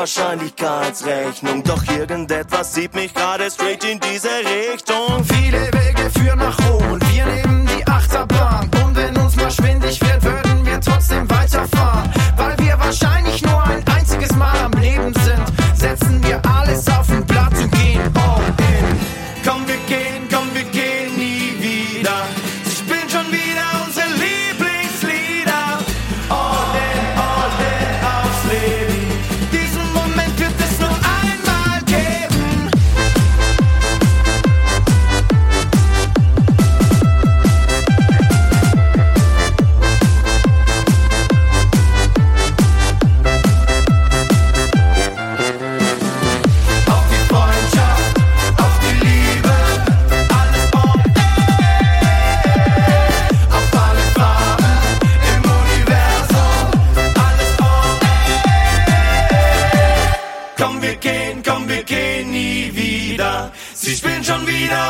Wahrscheinlichkeitsrechnung. Doch irgendetwas zieht mich gerade straight in diese Richtung. Viele Wege führen nach Rom und wir nehmen die Achterbahn. Und wenn uns mal schwindig wird, würden wir trotzdem weiterfahren. Weil wir wahrscheinlich nur ein einziges Mal am Leben sind, setzen wir alles auf den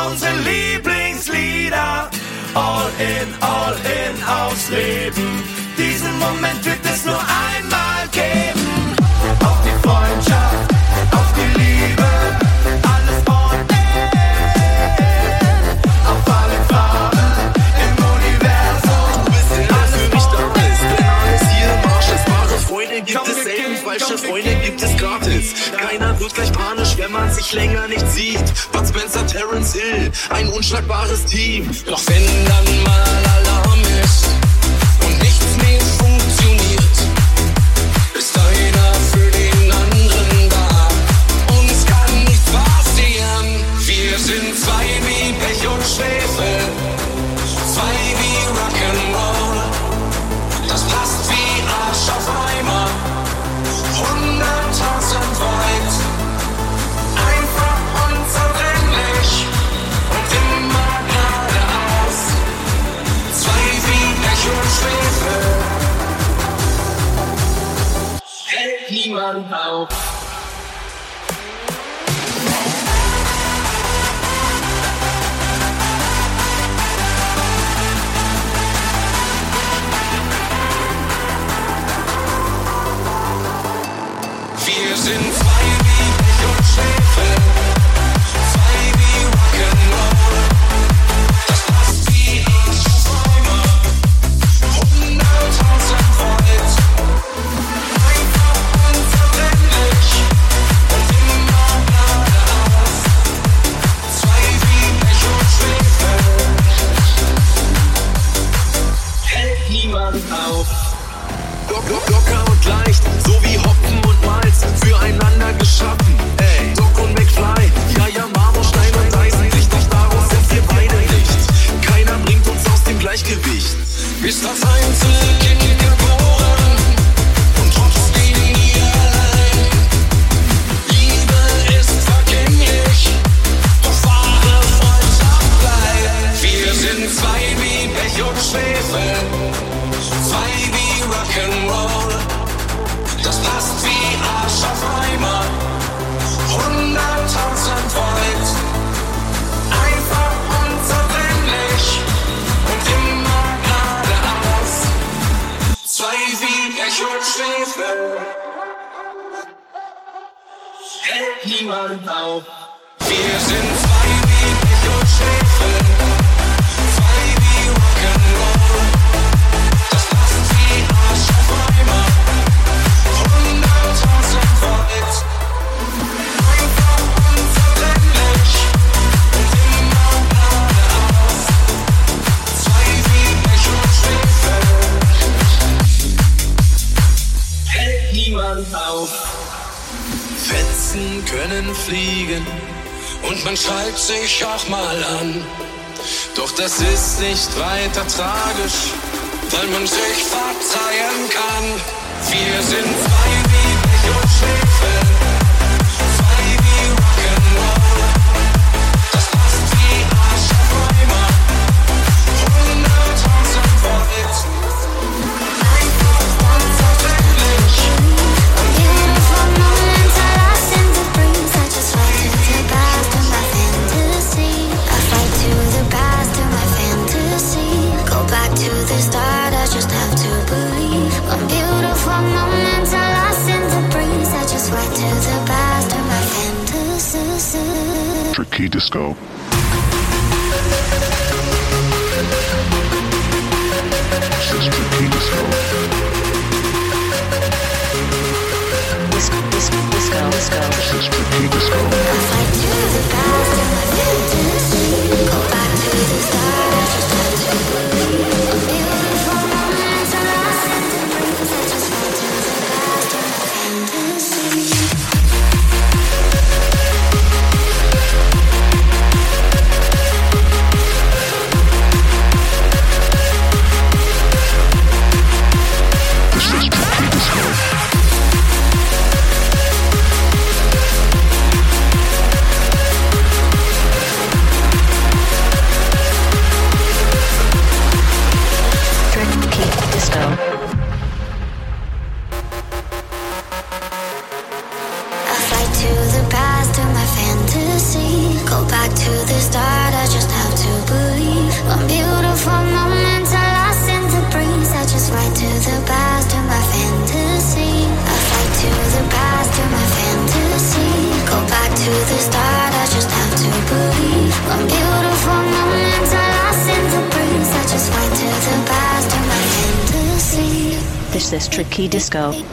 unsere Lieblingslieder. All in, all in aufs Leben. Diesen Moment wird es nur einmal geben. Auf die Freundschaft, auf die Liebe, alles on air. Auf alle Farben im Universum. alles für mich da alles hier im Arsch ist wahre Freunde gibt Komm, es selten, falsche Freunde wenn man sich länger nicht sieht. Bud Spencer, Terence Hill, ein unschlagbares Team. Doch wenn dann mal Alarm ist should see them. Anyone now fears in auf. Fetzen können fliegen und man schallt sich auch mal an. Doch das ist nicht weiter tragisch, weil man sich verzeihen kann. Wir sind zwei Lieblich und Schneefälle. Key Disco. Go.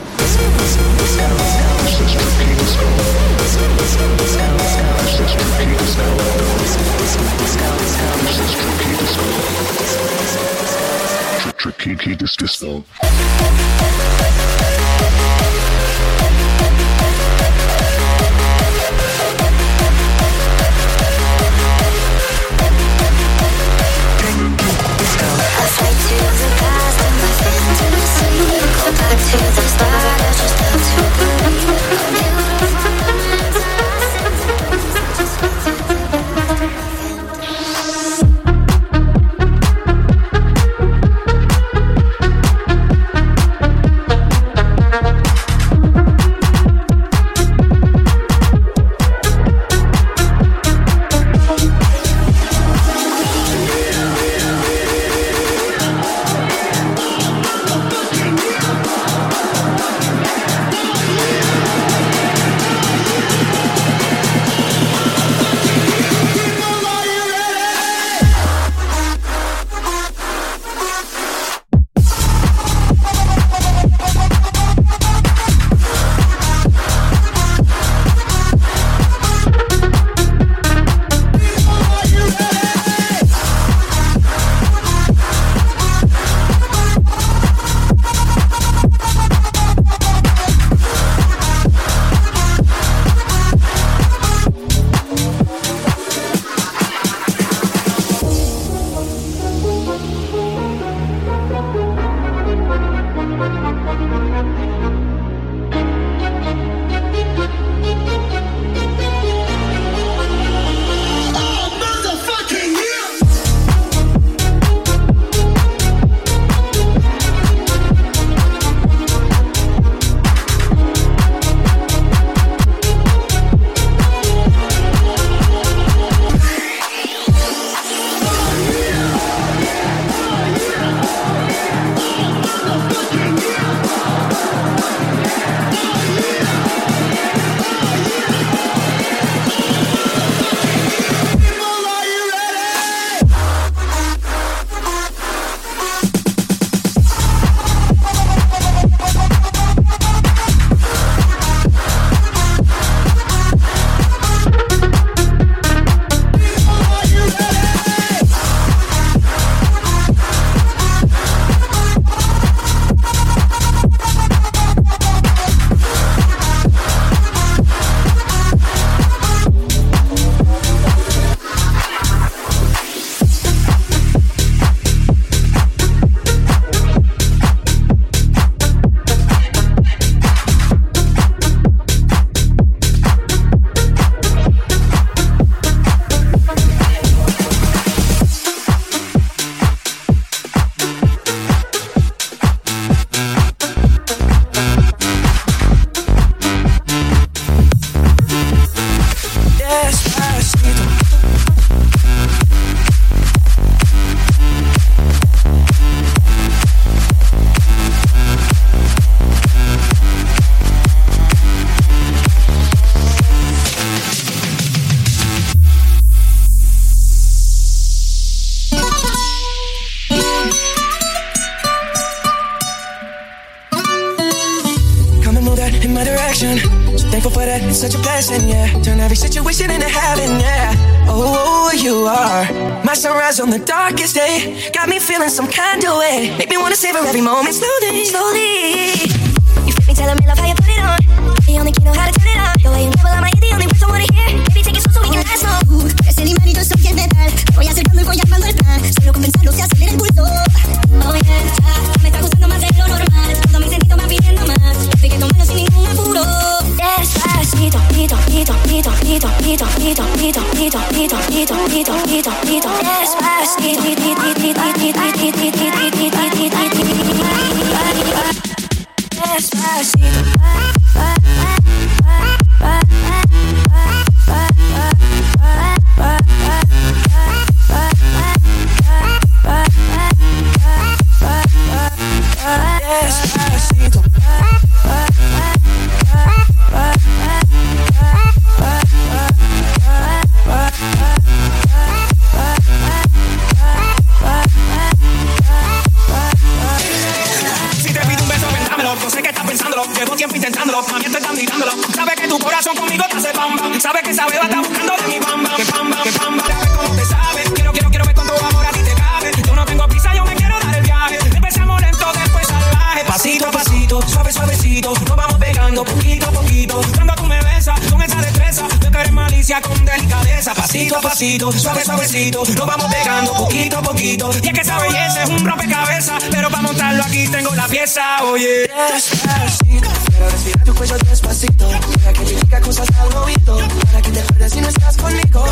Suave, suavecito. Nos vamos pegando poquito a poquito. Y es que esa belleza es un rompecabezas. Pero para montarlo aquí tengo la pieza, oye. Despacito, quiero respirar tu cuello despacito. Deja que diga cosas al oído. Para que te acuerdes si no estás conmigo.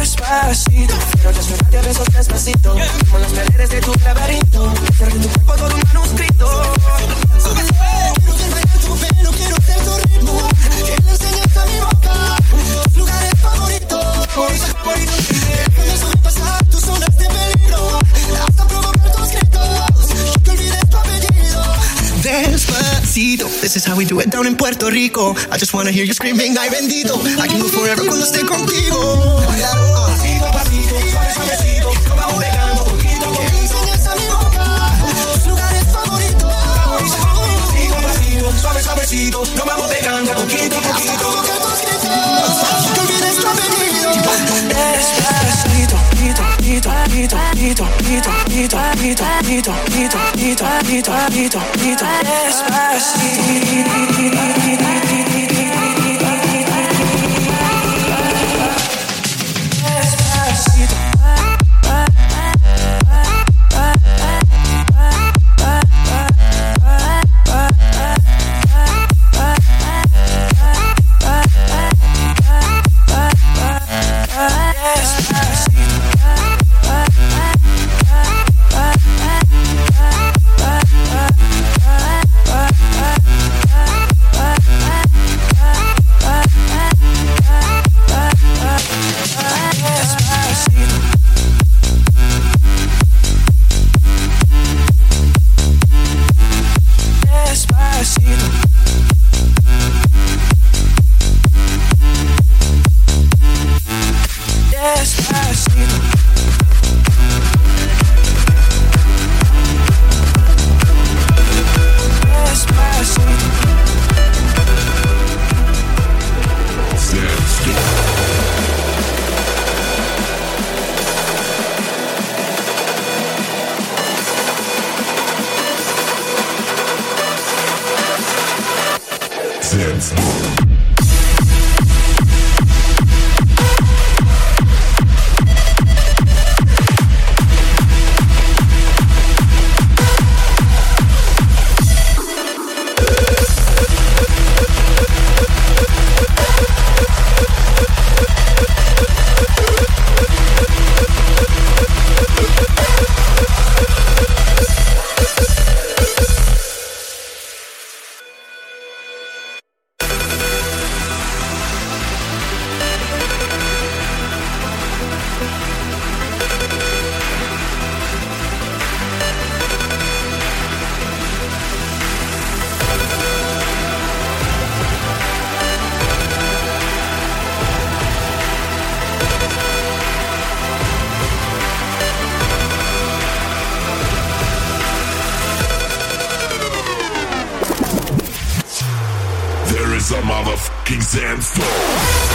Despacito, quiero desnudarte a besos despacito. Como los paredes de tu laberinto. Hacer de tu cuerpo todo un This is how we do it down in Puerto Rico. I just wanna hear you screaming, ay bendito. I can move forever cuando esté contigo. Poquito, poquito. Que despacito, despacito, despacito, despacito, despacito. motherfucking Zenfone.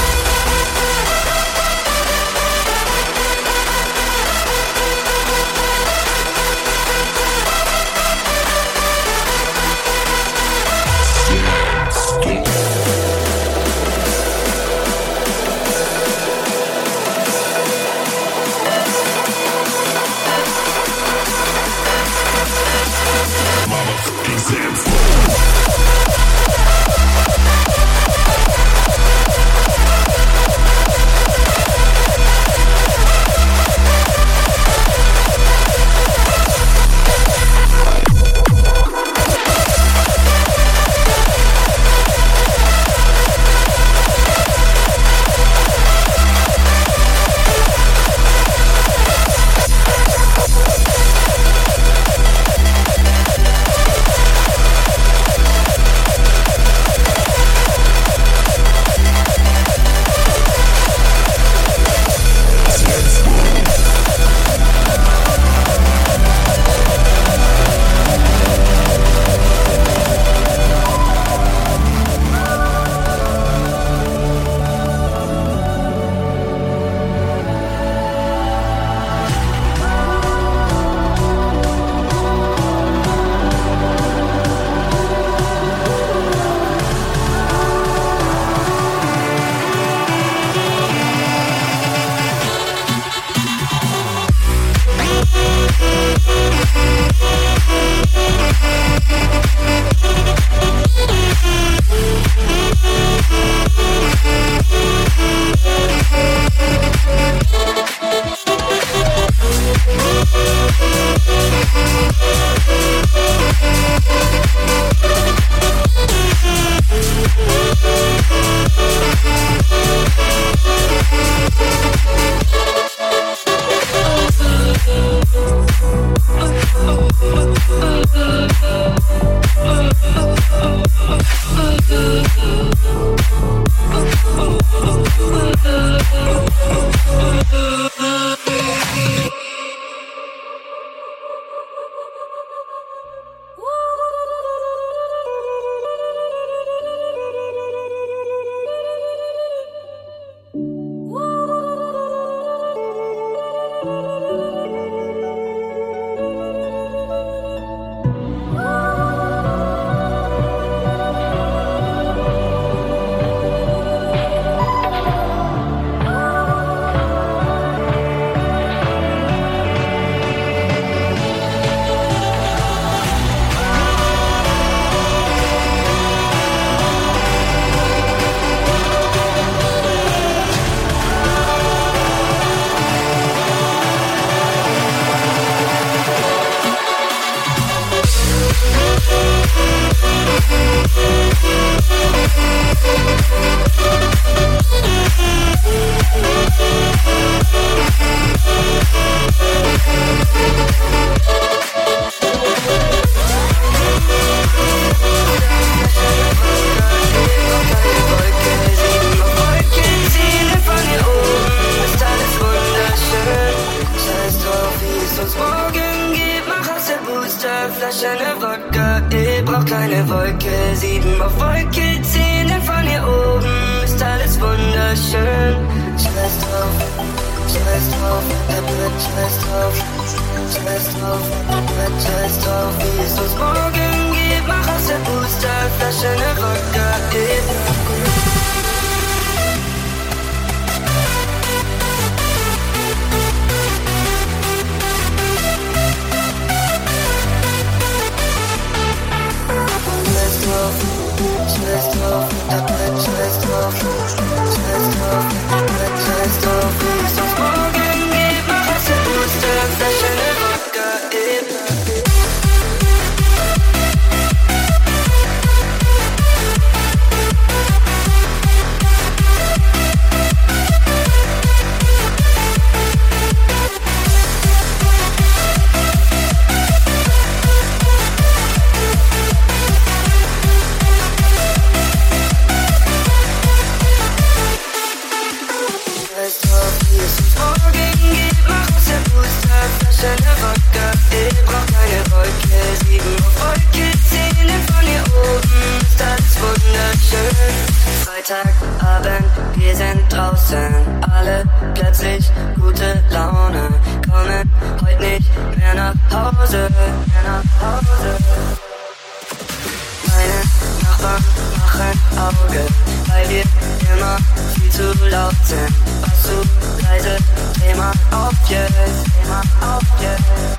Flasche ne Wodka, ich brauch keine Wolke. Sieben auf Wolke, zehn von hier oben ist alles wunderschön. Scheiß drauf, scheiß drauf, der Brett, scheiß drauf, scheiß drauf, der Brett, scheiß drauf, wie es uns morgen geht. Mach aus der Boosterflasche ne Wodka, ich Scheiß Just don't feel so smoking, give my hustle, stuff that Sonntagabend, wir sind draußen. Alle plötzlich gute Laune, kommen heute nicht mehr nach Hause, mehr nach Hause. Meine Nachbarn machen Auge, weil wir immer viel zu laut sind. Was zu leise, Thema auf jetzt, dreh auf jetzt.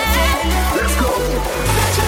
Let's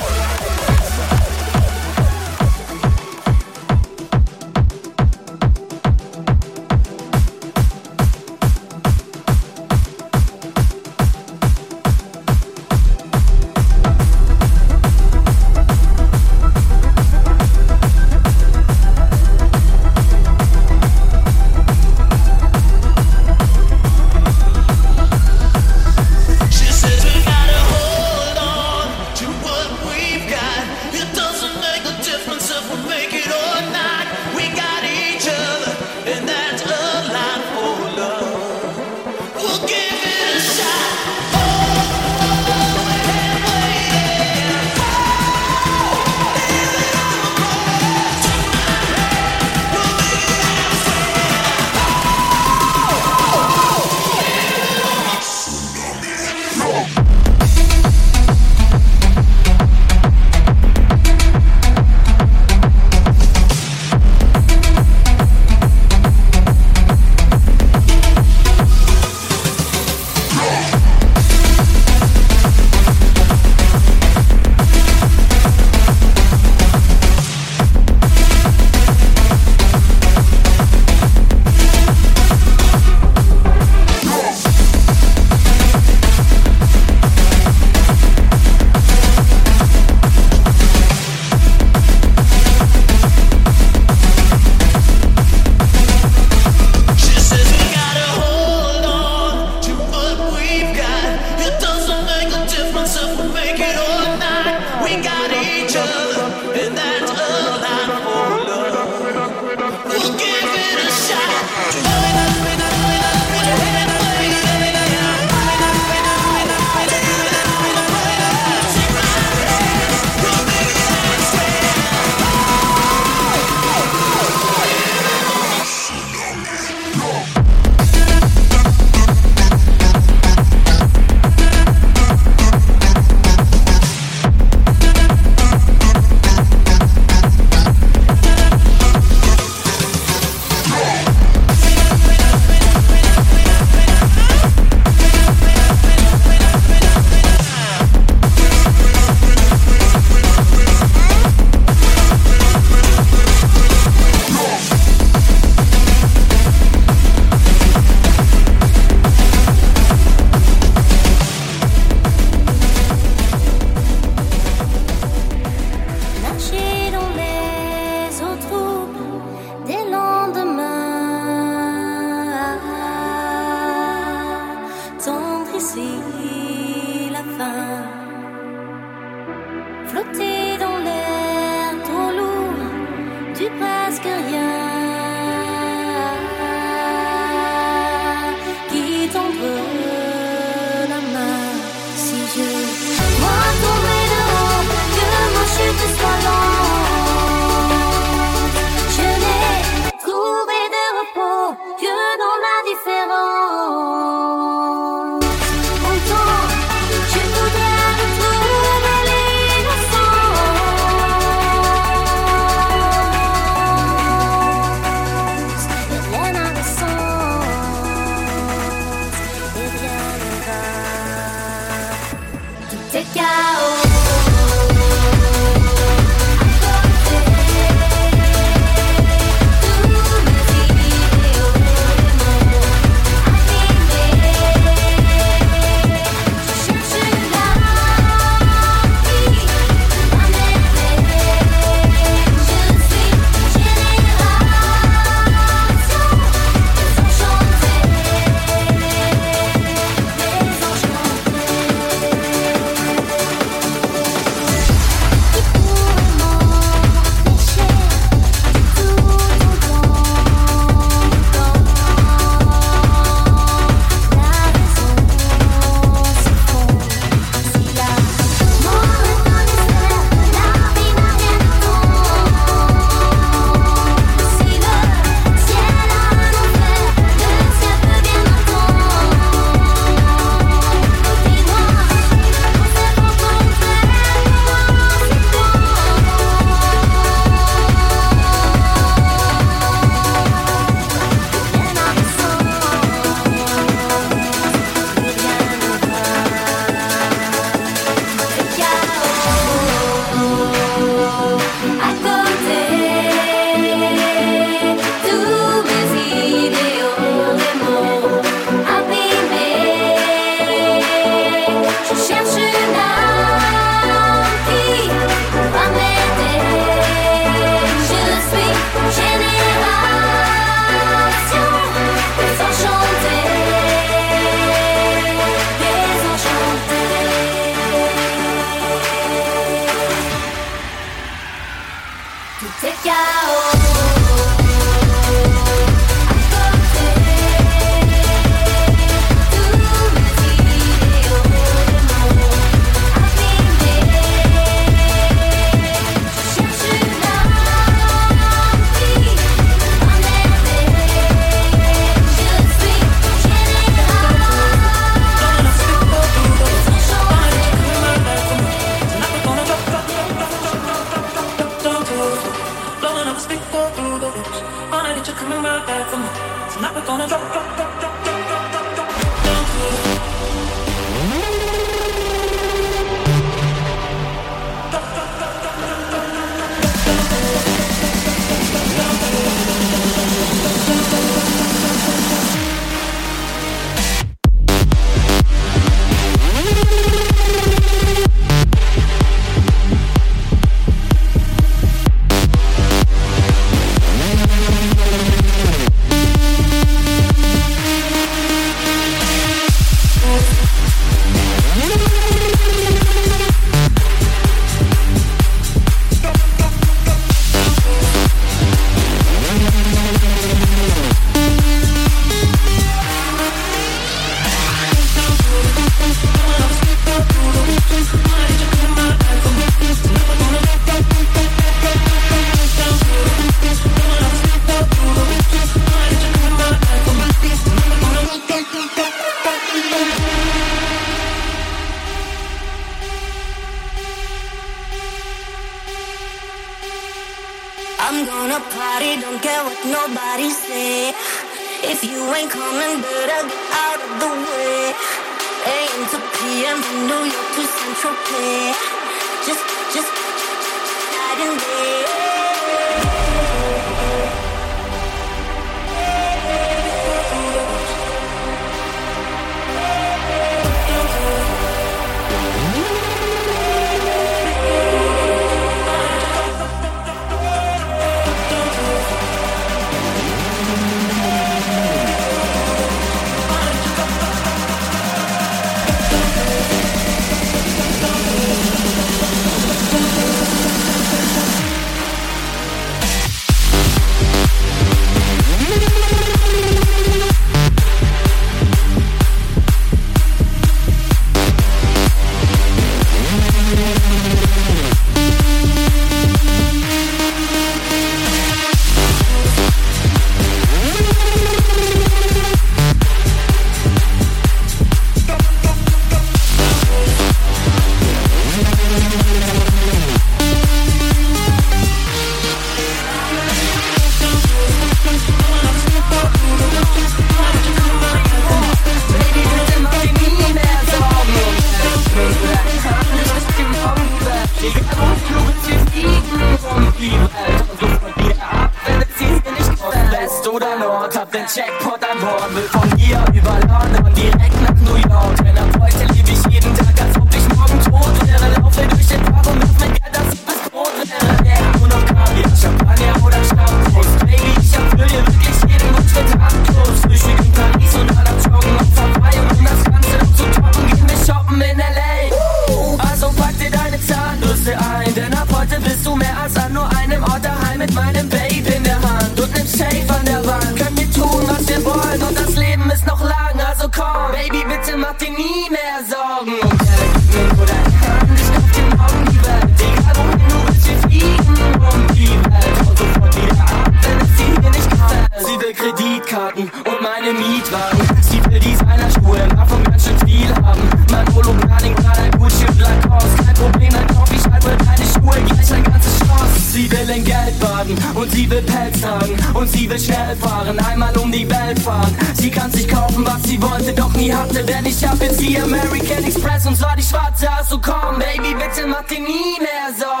und zwar die schwarze, also kommen Baby, bitte mach dir nie mehr Sorgen.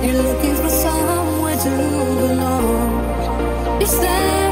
You're looking for somewhere to belong. Is there